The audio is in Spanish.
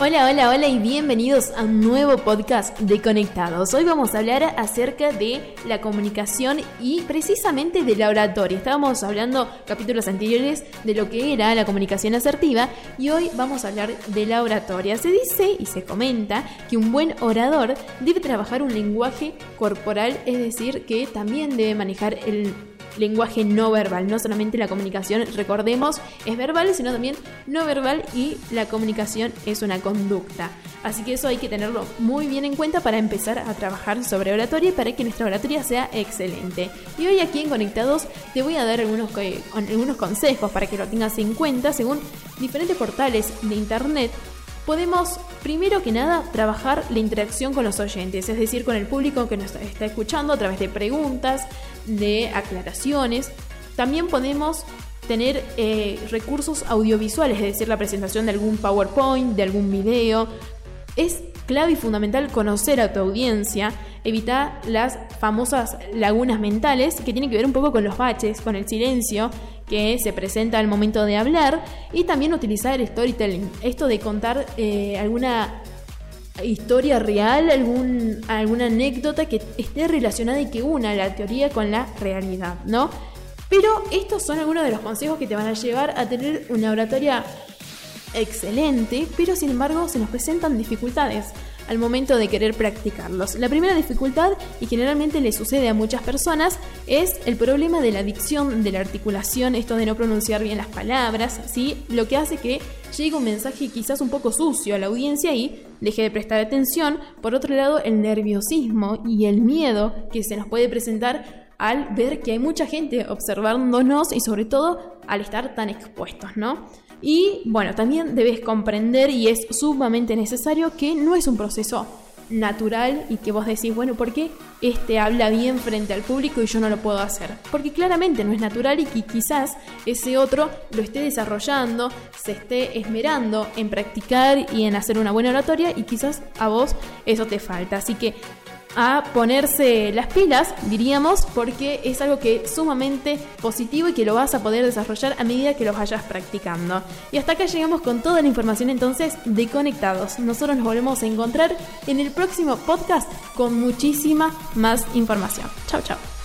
Hola, hola, hola y bienvenidos a un nuevo podcast de Conectados. Hoy vamos a hablar acerca de la comunicación y precisamente de la oratoria. Estábamos hablando capítulos anteriores de lo que era la comunicación asertiva y hoy vamos a hablar de la oratoria. Se dice y se comenta que un buen orador debe trabajar un lenguaje corporal, es decir, que también debe manejar el lenguaje no verbal. No solamente la comunicación, recordemos, es verbal, sino también no verbal y la comunicación es una conducta. Así que eso hay que tenerlo muy bien en cuenta para empezar a trabajar sobre oratoria y para que nuestra oratoria sea excelente. Y hoy aquí en Conectados te voy a dar algunos, algunos consejos para que lo tengas en cuenta según diferentes portales de internet podemos, primero que nada, trabajar la interacción con los oyentes, es decir, con el público que nos está escuchando a través de preguntas, de aclaraciones. También podemos tener eh, recursos audiovisuales, es decir, la presentación de algún PowerPoint, de algún video. Es clave y fundamental conocer a tu audiencia, evitar las famosas lagunas mentales que tienen que ver un poco con los baches, con el silencio que se presenta al momento de hablar y también utilizar el storytelling, esto de contar eh, alguna historia real, algún, alguna anécdota que esté relacionada y que una la teoría con la realidad, ¿no? Pero estos son algunos de los consejos que te van a llevar a tener una oratoria excelente, pero sin embargo se nos presentan dificultades al momento de querer practicarlos. La primera dificultad, y generalmente le sucede a muchas personas, es el problema de la dicción, de la articulación, esto de no pronunciar bien las palabras, ¿sí? lo que hace que llegue un mensaje quizás un poco sucio a la audiencia y deje de prestar atención. Por otro lado, el nerviosismo y el miedo que se nos puede presentar al ver que hay mucha gente observándonos y sobre todo al estar tan expuestos, ¿no? Y bueno, también debes comprender y es sumamente necesario que no es un proceso natural y que vos decís, bueno, ¿por qué este habla bien frente al público y yo no lo puedo hacer? Porque claramente no es natural y que quizás ese otro lo esté desarrollando, se esté esmerando en practicar y en hacer una buena oratoria y quizás a vos eso te falta. Así que a ponerse las pilas, diríamos, porque es algo que es sumamente positivo y que lo vas a poder desarrollar a medida que lo vayas practicando. Y hasta acá llegamos con toda la información entonces de Conectados. Nosotros nos volvemos a encontrar en el próximo podcast con muchísima más información. Chao, chao.